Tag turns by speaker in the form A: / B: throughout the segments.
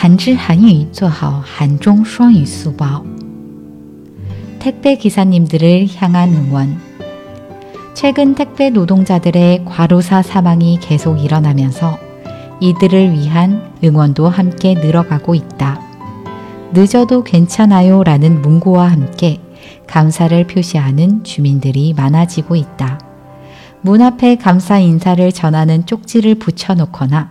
A: 한지韩语做好韩中双语速报 택배 기사님들을 향한 응원 최근 택배 노동자들의 과로사 사망이 계속 일어나면서 이들을 위한 응원도 함께 늘어가고 있다. 늦어도 괜찮아요 라는 문구와 함께 감사를 표시하는 주민들이 많아지고 있다. 문 앞에 감사 인사를 전하는 쪽지를 붙여놓거나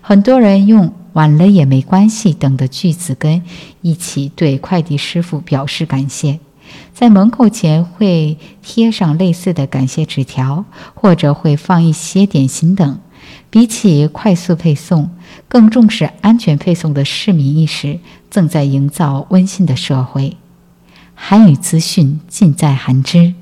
A: 很多人用“晚了也没关系”等的句子跟一起对快递师傅表示感谢，在门口前会贴上类似的感谢纸条，或者会放一些点心等。比起快速配送，更重视安全配送的市民意识正在营造温馨的社会。韩语资讯尽在韩知。